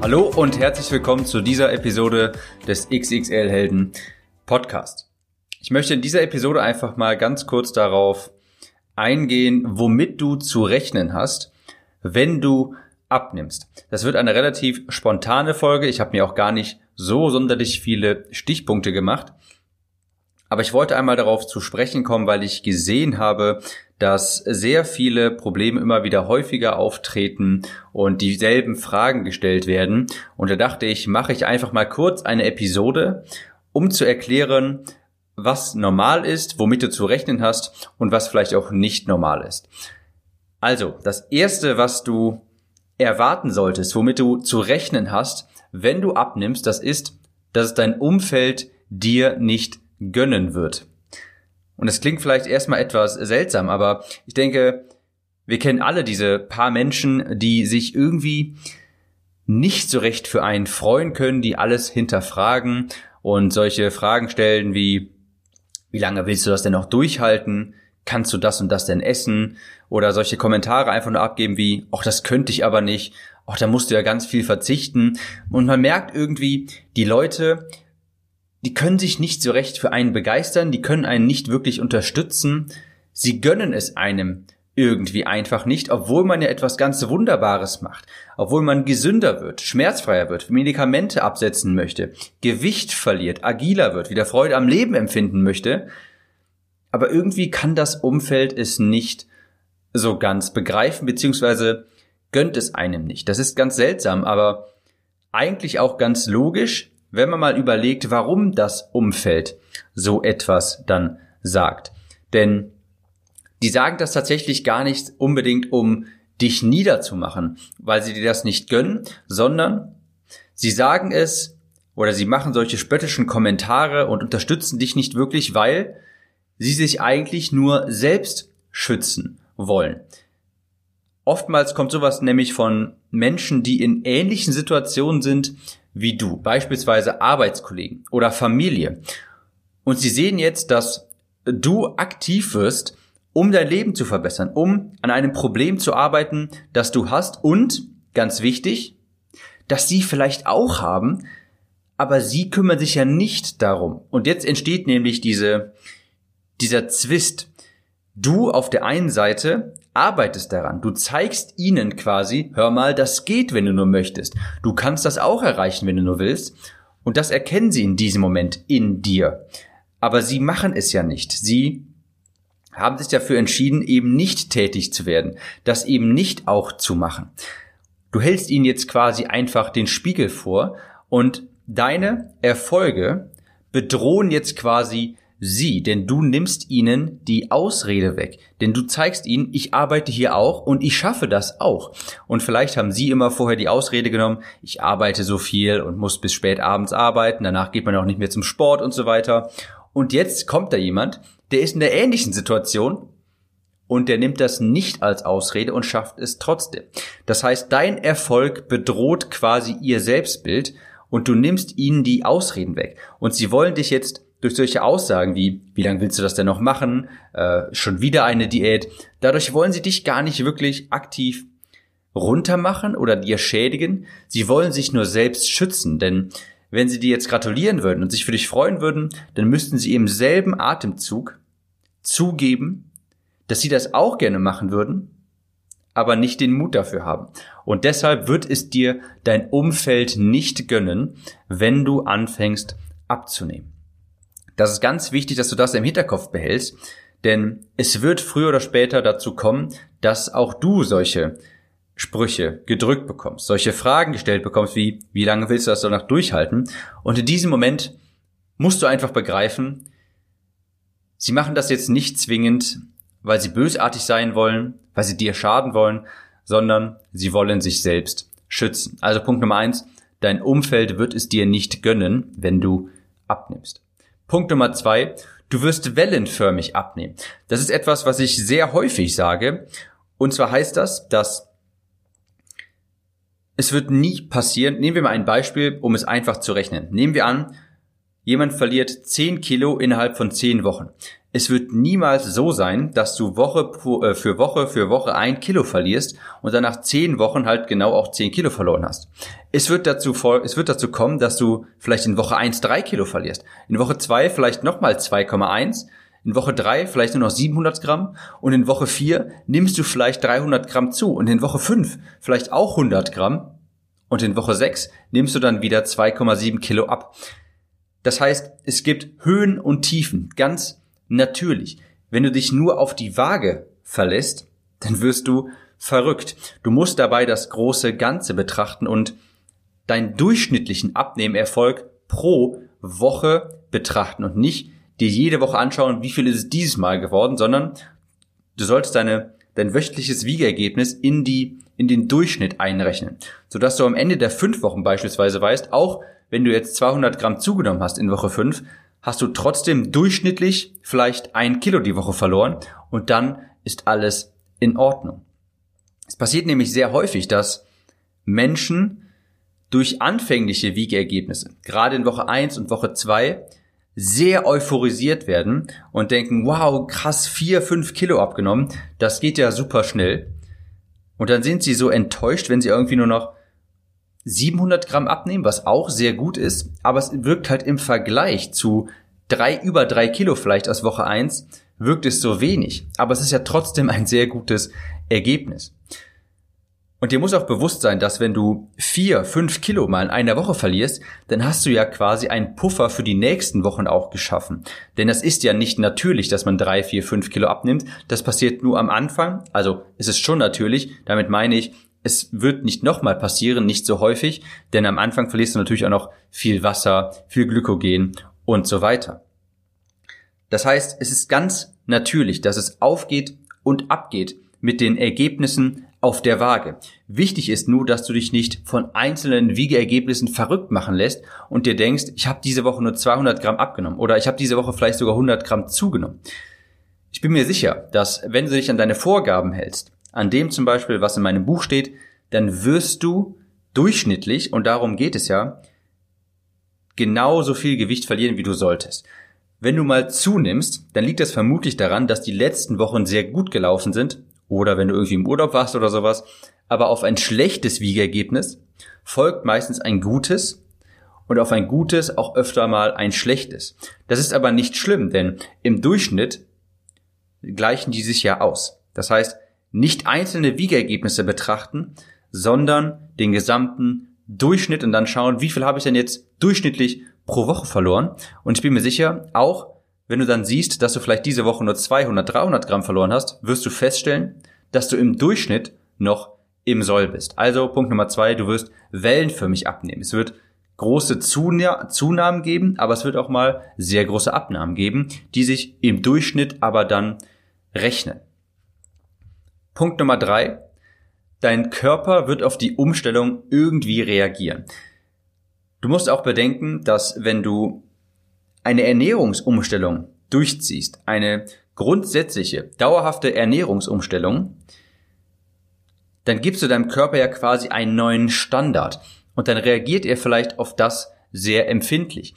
Hallo und herzlich willkommen zu dieser Episode des XXL Helden Podcast. Ich möchte in dieser Episode einfach mal ganz kurz darauf eingehen, womit du zu rechnen hast, wenn du abnimmst. Das wird eine relativ spontane Folge. Ich habe mir auch gar nicht so sonderlich viele Stichpunkte gemacht. Aber ich wollte einmal darauf zu sprechen kommen, weil ich gesehen habe, dass sehr viele Probleme immer wieder häufiger auftreten und dieselben Fragen gestellt werden. Und da dachte ich, mache ich einfach mal kurz eine Episode, um zu erklären, was normal ist, womit du zu rechnen hast und was vielleicht auch nicht normal ist. Also, das erste, was du erwarten solltest, womit du zu rechnen hast, wenn du abnimmst, das ist, dass dein Umfeld dir nicht gönnen wird. Und es klingt vielleicht erstmal etwas seltsam, aber ich denke, wir kennen alle diese paar Menschen, die sich irgendwie nicht so recht für einen freuen können, die alles hinterfragen und solche Fragen stellen wie, wie lange willst du das denn noch durchhalten? Kannst du das und das denn essen? Oder solche Kommentare einfach nur abgeben wie, ach, das könnte ich aber nicht, ach, da musst du ja ganz viel verzichten. Und man merkt irgendwie, die Leute die können sich nicht so recht für einen begeistern, die können einen nicht wirklich unterstützen, sie gönnen es einem irgendwie einfach nicht, obwohl man ja etwas ganz Wunderbares macht, obwohl man gesünder wird, schmerzfreier wird, Medikamente absetzen möchte, Gewicht verliert, agiler wird, wieder Freude am Leben empfinden möchte, aber irgendwie kann das Umfeld es nicht so ganz begreifen, beziehungsweise gönnt es einem nicht. Das ist ganz seltsam, aber eigentlich auch ganz logisch, wenn man mal überlegt, warum das Umfeld so etwas dann sagt. Denn die sagen das tatsächlich gar nicht unbedingt, um dich niederzumachen, weil sie dir das nicht gönnen, sondern sie sagen es oder sie machen solche spöttischen Kommentare und unterstützen dich nicht wirklich, weil sie sich eigentlich nur selbst schützen wollen. Oftmals kommt sowas nämlich von Menschen, die in ähnlichen Situationen sind wie du, beispielsweise Arbeitskollegen oder Familie. Und sie sehen jetzt, dass du aktiv wirst, um dein Leben zu verbessern, um an einem Problem zu arbeiten, das du hast und, ganz wichtig, dass sie vielleicht auch haben, aber sie kümmern sich ja nicht darum. Und jetzt entsteht nämlich diese, dieser Zwist. Du auf der einen Seite arbeitest daran. Du zeigst ihnen quasi, hör mal, das geht, wenn du nur möchtest. Du kannst das auch erreichen, wenn du nur willst. Und das erkennen sie in diesem Moment in dir. Aber sie machen es ja nicht. Sie haben sich dafür entschieden, eben nicht tätig zu werden, das eben nicht auch zu machen. Du hältst ihnen jetzt quasi einfach den Spiegel vor und deine Erfolge bedrohen jetzt quasi sie, denn du nimmst ihnen die Ausrede weg. Denn du zeigst ihnen, ich arbeite hier auch und ich schaffe das auch. Und vielleicht haben sie immer vorher die Ausrede genommen, ich arbeite so viel und muss bis spät abends arbeiten, danach geht man auch nicht mehr zum Sport und so weiter. Und jetzt kommt da jemand, der ist in der ähnlichen Situation und der nimmt das nicht als Ausrede und schafft es trotzdem. Das heißt, dein Erfolg bedroht quasi ihr Selbstbild und du nimmst ihnen die Ausreden weg. Und sie wollen dich jetzt durch solche Aussagen wie, wie lange willst du das denn noch machen, äh, schon wieder eine Diät, dadurch wollen sie dich gar nicht wirklich aktiv runtermachen oder dir schädigen. Sie wollen sich nur selbst schützen, denn wenn sie dir jetzt gratulieren würden und sich für dich freuen würden, dann müssten sie im selben Atemzug zugeben, dass sie das auch gerne machen würden, aber nicht den Mut dafür haben. Und deshalb wird es dir dein Umfeld nicht gönnen, wenn du anfängst abzunehmen. Das ist ganz wichtig, dass du das im Hinterkopf behältst, denn es wird früher oder später dazu kommen, dass auch du solche Sprüche gedrückt bekommst, solche Fragen gestellt bekommst wie, wie lange willst du das danach durchhalten? Und in diesem Moment musst du einfach begreifen, sie machen das jetzt nicht zwingend, weil sie bösartig sein wollen, weil sie dir schaden wollen, sondern sie wollen sich selbst schützen. Also Punkt Nummer eins, dein Umfeld wird es dir nicht gönnen, wenn du abnimmst. Punkt Nummer zwei, du wirst wellenförmig abnehmen. Das ist etwas, was ich sehr häufig sage. Und zwar heißt das, dass es wird nie passieren. Nehmen wir mal ein Beispiel, um es einfach zu rechnen. Nehmen wir an, jemand verliert 10 Kilo innerhalb von 10 Wochen. Es wird niemals so sein, dass du Woche äh, für Woche für Woche ein Kilo verlierst und dann nach zehn Wochen halt genau auch zehn Kilo verloren hast. Es wird dazu, es wird dazu kommen, dass du vielleicht in Woche eins drei Kilo verlierst. In Woche zwei vielleicht nochmal 2,1. In Woche drei vielleicht nur noch 700 Gramm und in Woche vier nimmst du vielleicht 300 Gramm zu und in Woche fünf vielleicht auch 100 Gramm und in Woche sechs nimmst du dann wieder 2,7 Kilo ab. Das heißt, es gibt Höhen und Tiefen, ganz natürlich. Wenn du dich nur auf die Waage verlässt, dann wirst du verrückt. Du musst dabei das große Ganze betrachten und deinen durchschnittlichen Abnehmerfolg pro Woche betrachten und nicht dir jede Woche anschauen, wie viel ist es dieses Mal geworden, sondern du solltest deine, dein wöchentliches Wiegergebnis in die, in den Durchschnitt einrechnen, sodass du am Ende der fünf Wochen beispielsweise weißt, auch wenn du jetzt 200 Gramm zugenommen hast in Woche fünf, hast du trotzdem durchschnittlich vielleicht ein Kilo die Woche verloren und dann ist alles in Ordnung. Es passiert nämlich sehr häufig, dass Menschen durch anfängliche Wiegeergebnisse, gerade in Woche 1 und Woche 2, sehr euphorisiert werden und denken, wow, krass, vier, fünf Kilo abgenommen, das geht ja super schnell. Und dann sind sie so enttäuscht, wenn sie irgendwie nur noch 700 Gramm abnehmen, was auch sehr gut ist, aber es wirkt halt im Vergleich zu drei, über drei Kilo vielleicht aus Woche eins wirkt es so wenig. Aber es ist ja trotzdem ein sehr gutes Ergebnis. Und dir muss auch bewusst sein, dass wenn du vier, fünf Kilo mal in einer Woche verlierst, dann hast du ja quasi einen Puffer für die nächsten Wochen auch geschaffen. Denn das ist ja nicht natürlich, dass man drei, vier, fünf Kilo abnimmt. Das passiert nur am Anfang. Also es ist schon natürlich. Damit meine ich, es wird nicht nochmal passieren, nicht so häufig, denn am Anfang verlierst du natürlich auch noch viel Wasser, viel Glykogen und so weiter. Das heißt, es ist ganz natürlich, dass es aufgeht und abgeht mit den Ergebnissen auf der Waage. Wichtig ist nur, dass du dich nicht von einzelnen Wiegeergebnissen verrückt machen lässt und dir denkst, ich habe diese Woche nur 200 Gramm abgenommen oder ich habe diese Woche vielleicht sogar 100 Gramm zugenommen. Ich bin mir sicher, dass wenn du dich an deine Vorgaben hältst, an dem zum Beispiel, was in meinem Buch steht, dann wirst du durchschnittlich, und darum geht es ja, genauso viel Gewicht verlieren, wie du solltest. Wenn du mal zunimmst, dann liegt das vermutlich daran, dass die letzten Wochen sehr gut gelaufen sind, oder wenn du irgendwie im Urlaub warst oder sowas, aber auf ein schlechtes Wiegergebnis folgt meistens ein gutes und auf ein gutes auch öfter mal ein schlechtes. Das ist aber nicht schlimm, denn im Durchschnitt gleichen die sich ja aus. Das heißt, nicht einzelne Wiegergebnisse betrachten, sondern den gesamten Durchschnitt und dann schauen, wie viel habe ich denn jetzt durchschnittlich pro Woche verloren. Und ich bin mir sicher, auch wenn du dann siehst, dass du vielleicht diese Woche nur 200, 300 Gramm verloren hast, wirst du feststellen, dass du im Durchschnitt noch im Soll bist. Also Punkt Nummer zwei, du wirst wellenförmig abnehmen. Es wird große Zunahmen geben, aber es wird auch mal sehr große Abnahmen geben, die sich im Durchschnitt aber dann rechnen. Punkt Nummer drei. Dein Körper wird auf die Umstellung irgendwie reagieren. Du musst auch bedenken, dass wenn du eine Ernährungsumstellung durchziehst, eine grundsätzliche, dauerhafte Ernährungsumstellung, dann gibst du deinem Körper ja quasi einen neuen Standard und dann reagiert er vielleicht auf das sehr empfindlich.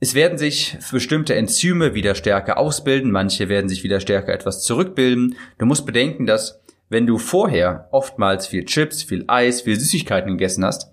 Es werden sich bestimmte Enzyme wieder stärker ausbilden, manche werden sich wieder stärker etwas zurückbilden. Du musst bedenken, dass wenn du vorher oftmals viel Chips, viel Eis, viel Süßigkeiten gegessen hast,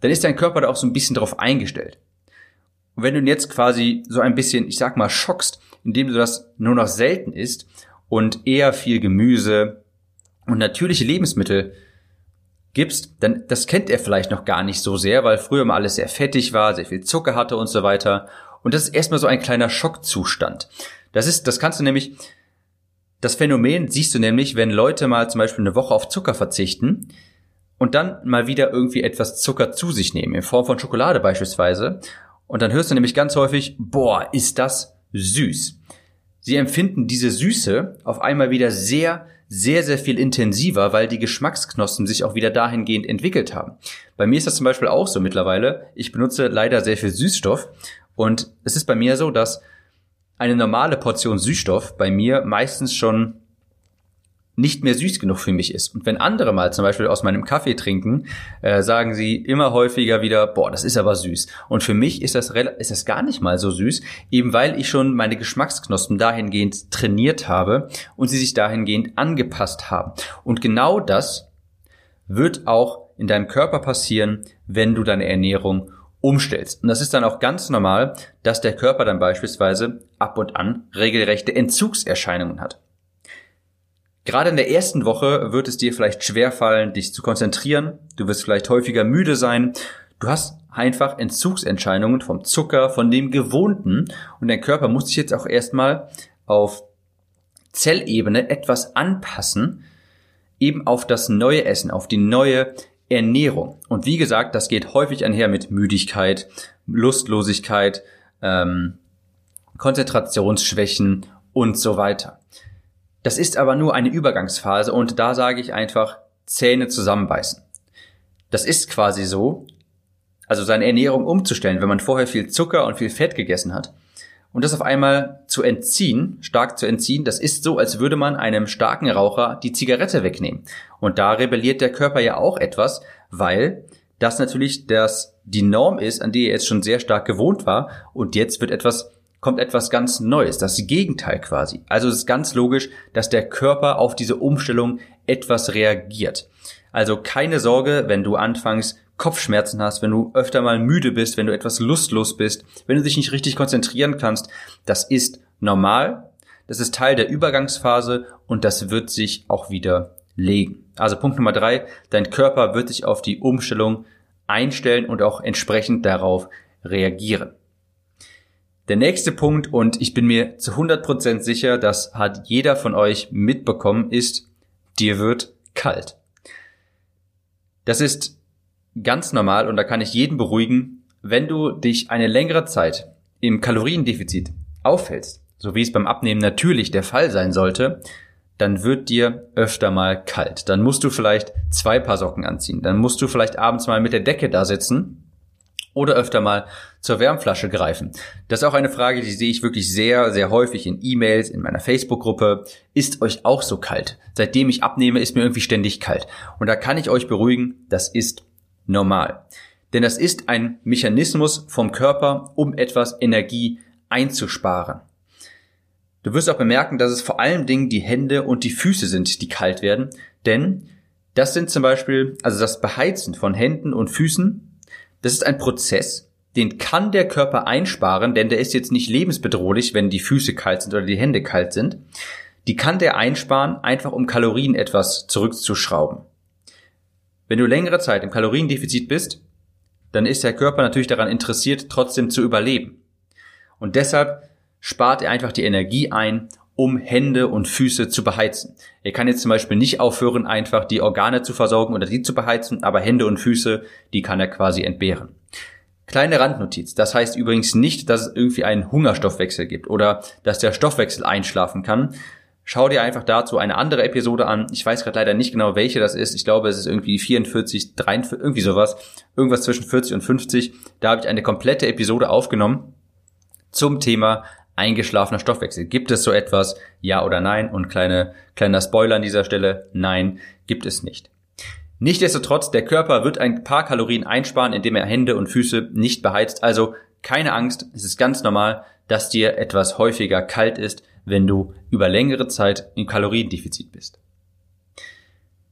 dann ist dein Körper da auch so ein bisschen drauf eingestellt. Und wenn du ihn jetzt quasi so ein bisschen, ich sag mal, schockst, indem du das nur noch selten isst und eher viel Gemüse und natürliche Lebensmittel gibst, dann das kennt er vielleicht noch gar nicht so sehr, weil früher mal alles sehr fettig war, sehr viel Zucker hatte und so weiter. Und das ist erstmal so ein kleiner Schockzustand. Das ist, das kannst du nämlich, das Phänomen siehst du nämlich, wenn Leute mal zum Beispiel eine Woche auf Zucker verzichten und dann mal wieder irgendwie etwas Zucker zu sich nehmen, in Form von Schokolade beispielsweise. Und dann hörst du nämlich ganz häufig, boah, ist das süß. Sie empfinden diese Süße auf einmal wieder sehr, sehr, sehr viel intensiver, weil die Geschmacksknospen sich auch wieder dahingehend entwickelt haben. Bei mir ist das zum Beispiel auch so mittlerweile. Ich benutze leider sehr viel Süßstoff und es ist bei mir so, dass eine normale Portion Süßstoff bei mir meistens schon nicht mehr süß genug für mich ist. Und wenn andere mal zum Beispiel aus meinem Kaffee trinken, äh, sagen sie immer häufiger wieder, boah, das ist aber süß. Und für mich ist das, ist das gar nicht mal so süß, eben weil ich schon meine Geschmacksknospen dahingehend trainiert habe und sie sich dahingehend angepasst haben. Und genau das wird auch in deinem Körper passieren, wenn du deine Ernährung umstellst. Und das ist dann auch ganz normal, dass der Körper dann beispielsweise ab und an regelrechte Entzugserscheinungen hat. Gerade in der ersten Woche wird es dir vielleicht schwerfallen, dich zu konzentrieren. Du wirst vielleicht häufiger müde sein. Du hast einfach Entzugsentscheidungen vom Zucker, von dem Gewohnten. Und dein Körper muss sich jetzt auch erstmal auf Zellebene etwas anpassen, eben auf das neue Essen, auf die neue Ernährung. Und wie gesagt, das geht häufig einher mit Müdigkeit, Lustlosigkeit, ähm, Konzentrationsschwächen und so weiter. Das ist aber nur eine Übergangsphase und da sage ich einfach Zähne zusammenbeißen. Das ist quasi so, also seine Ernährung umzustellen, wenn man vorher viel Zucker und viel Fett gegessen hat und das auf einmal zu entziehen, stark zu entziehen, das ist so, als würde man einem starken Raucher die Zigarette wegnehmen. Und da rebelliert der Körper ja auch etwas, weil das natürlich das die Norm ist, an die er jetzt schon sehr stark gewohnt war und jetzt wird etwas kommt etwas ganz Neues, das Gegenteil quasi. Also es ist ganz logisch, dass der Körper auf diese Umstellung etwas reagiert. Also keine Sorge, wenn du anfangs Kopfschmerzen hast, wenn du öfter mal müde bist, wenn du etwas lustlos bist, wenn du dich nicht richtig konzentrieren kannst, das ist normal, das ist Teil der Übergangsphase und das wird sich auch wieder legen. Also Punkt Nummer drei, dein Körper wird sich auf die Umstellung einstellen und auch entsprechend darauf reagieren. Der nächste Punkt, und ich bin mir zu 100% sicher, das hat jeder von euch mitbekommen, ist, dir wird kalt. Das ist ganz normal und da kann ich jeden beruhigen, wenn du dich eine längere Zeit im Kaloriendefizit aufhältst, so wie es beim Abnehmen natürlich der Fall sein sollte, dann wird dir öfter mal kalt. Dann musst du vielleicht zwei Paar Socken anziehen. Dann musst du vielleicht abends mal mit der Decke da sitzen oder öfter mal zur Wärmflasche greifen? Das ist auch eine Frage, die sehe ich wirklich sehr, sehr häufig in E-Mails, in meiner Facebook-Gruppe. Ist euch auch so kalt? Seitdem ich abnehme, ist mir irgendwie ständig kalt. Und da kann ich euch beruhigen, das ist normal. Denn das ist ein Mechanismus vom Körper, um etwas Energie einzusparen. Du wirst auch bemerken, dass es vor allen Dingen die Hände und die Füße sind, die kalt werden. Denn das sind zum Beispiel, also das Beheizen von Händen und Füßen das ist ein Prozess, den kann der Körper einsparen, denn der ist jetzt nicht lebensbedrohlich, wenn die Füße kalt sind oder die Hände kalt sind. Die kann der einsparen, einfach um Kalorien etwas zurückzuschrauben. Wenn du längere Zeit im Kaloriendefizit bist, dann ist der Körper natürlich daran interessiert, trotzdem zu überleben. Und deshalb spart er einfach die Energie ein, um Hände und Füße zu beheizen. Er kann jetzt zum Beispiel nicht aufhören, einfach die Organe zu versorgen oder die zu beheizen, aber Hände und Füße, die kann er quasi entbehren. Kleine Randnotiz. Das heißt übrigens nicht, dass es irgendwie einen Hungerstoffwechsel gibt oder dass der Stoffwechsel einschlafen kann. Schau dir einfach dazu eine andere Episode an. Ich weiß gerade leider nicht genau, welche das ist. Ich glaube, es ist irgendwie 44, 43, irgendwie sowas. Irgendwas zwischen 40 und 50. Da habe ich eine komplette Episode aufgenommen zum Thema eingeschlafener Stoffwechsel. Gibt es so etwas? Ja oder nein? Und kleine, kleiner Spoiler an dieser Stelle. Nein, gibt es nicht. Nichtsdestotrotz, der Körper wird ein paar Kalorien einsparen, indem er Hände und Füße nicht beheizt. Also keine Angst, es ist ganz normal, dass dir etwas häufiger kalt ist, wenn du über längere Zeit im Kaloriendefizit bist.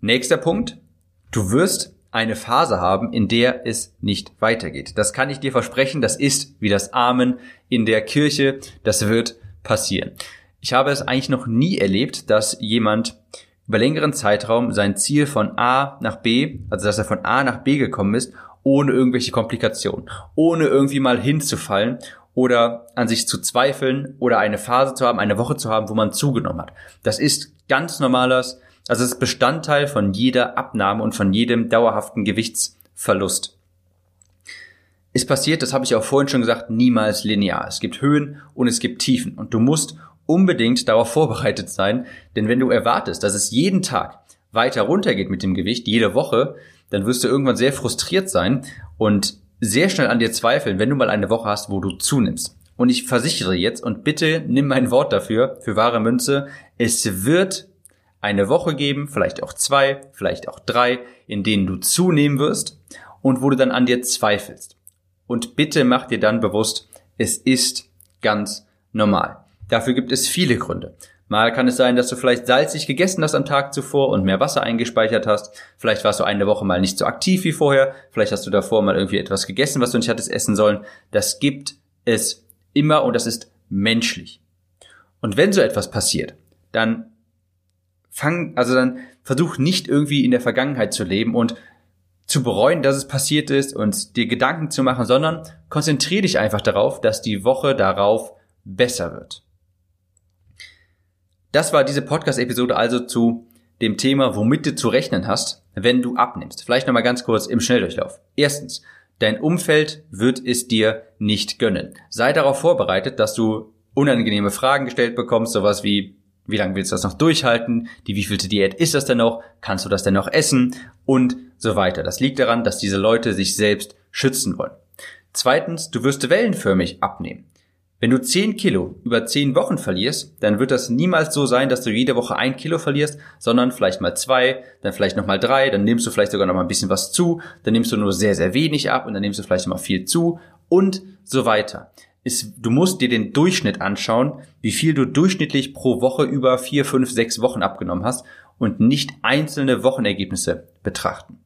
Nächster Punkt. Du wirst eine Phase haben, in der es nicht weitergeht. Das kann ich dir versprechen, das ist wie das Amen in der Kirche, das wird passieren. Ich habe es eigentlich noch nie erlebt, dass jemand über längeren Zeitraum sein Ziel von A nach B, also dass er von A nach B gekommen ist, ohne irgendwelche Komplikationen, ohne irgendwie mal hinzufallen oder an sich zu zweifeln oder eine Phase zu haben, eine Woche zu haben, wo man zugenommen hat. Das ist ganz normales also es ist Bestandteil von jeder Abnahme und von jedem dauerhaften Gewichtsverlust. Es passiert, das habe ich auch vorhin schon gesagt, niemals linear. Es gibt Höhen und es gibt Tiefen. Und du musst, unbedingt darauf vorbereitet sein, denn wenn du erwartest, dass es jeden Tag weiter runtergeht mit dem Gewicht, jede Woche, dann wirst du irgendwann sehr frustriert sein und sehr schnell an dir zweifeln, wenn du mal eine Woche hast, wo du zunimmst. Und ich versichere jetzt und bitte nimm mein Wort dafür, für wahre Münze, es wird eine Woche geben, vielleicht auch zwei, vielleicht auch drei, in denen du zunehmen wirst und wo du dann an dir zweifelst. Und bitte mach dir dann bewusst, es ist ganz normal. Dafür gibt es viele Gründe. Mal kann es sein, dass du vielleicht salzig gegessen hast am Tag zuvor und mehr Wasser eingespeichert hast. Vielleicht warst du eine Woche mal nicht so aktiv wie vorher. Vielleicht hast du davor mal irgendwie etwas gegessen, was du nicht hattest essen sollen. Das gibt es immer und das ist menschlich. Und wenn so etwas passiert, dann fang, also dann versuch nicht irgendwie in der Vergangenheit zu leben und zu bereuen, dass es passiert ist und dir Gedanken zu machen, sondern konzentriere dich einfach darauf, dass die Woche darauf besser wird. Das war diese Podcast-Episode also zu dem Thema, womit du zu rechnen hast, wenn du abnimmst. Vielleicht nochmal ganz kurz im Schnelldurchlauf. Erstens, dein Umfeld wird es dir nicht gönnen. Sei darauf vorbereitet, dass du unangenehme Fragen gestellt bekommst, sowas wie, wie lange willst du das noch durchhalten? Die wievielte Diät ist das denn noch? Kannst du das denn noch essen? Und so weiter. Das liegt daran, dass diese Leute sich selbst schützen wollen. Zweitens, du wirst wellenförmig abnehmen. Wenn du 10 Kilo über 10 Wochen verlierst, dann wird das niemals so sein, dass du jede Woche ein Kilo verlierst, sondern vielleicht mal zwei, dann vielleicht nochmal drei, dann nimmst du vielleicht sogar noch mal ein bisschen was zu, dann nimmst du nur sehr, sehr wenig ab und dann nimmst du vielleicht noch mal viel zu und so weiter. Ist, du musst dir den Durchschnitt anschauen, wie viel du durchschnittlich pro Woche über vier, fünf, sechs Wochen abgenommen hast und nicht einzelne Wochenergebnisse betrachten.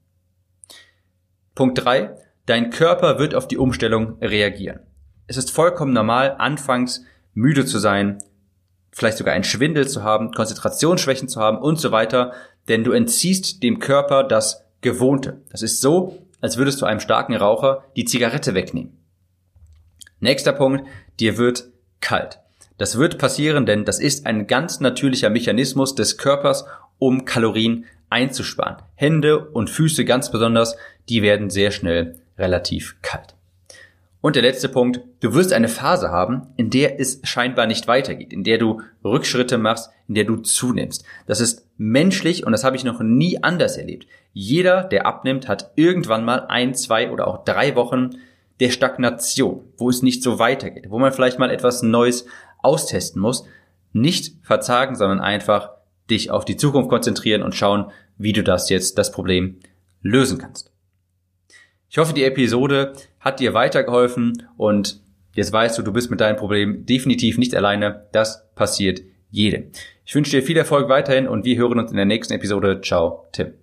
Punkt drei: Dein Körper wird auf die Umstellung reagieren. Es ist vollkommen normal, anfangs müde zu sein, vielleicht sogar einen Schwindel zu haben, Konzentrationsschwächen zu haben und so weiter, denn du entziehst dem Körper das Gewohnte. Das ist so, als würdest du einem starken Raucher die Zigarette wegnehmen. Nächster Punkt, dir wird kalt. Das wird passieren, denn das ist ein ganz natürlicher Mechanismus des Körpers, um Kalorien einzusparen. Hände und Füße ganz besonders, die werden sehr schnell relativ kalt. Und der letzte Punkt, du wirst eine Phase haben, in der es scheinbar nicht weitergeht, in der du Rückschritte machst, in der du zunimmst. Das ist menschlich und das habe ich noch nie anders erlebt. Jeder, der abnimmt, hat irgendwann mal ein, zwei oder auch drei Wochen der Stagnation, wo es nicht so weitergeht, wo man vielleicht mal etwas Neues austesten muss. Nicht verzagen, sondern einfach dich auf die Zukunft konzentrieren und schauen, wie du das jetzt, das Problem lösen kannst. Ich hoffe, die Episode hat dir weitergeholfen und jetzt weißt du, du bist mit deinem Problem definitiv nicht alleine. Das passiert jedem. Ich wünsche dir viel Erfolg weiterhin und wir hören uns in der nächsten Episode. Ciao, Tim.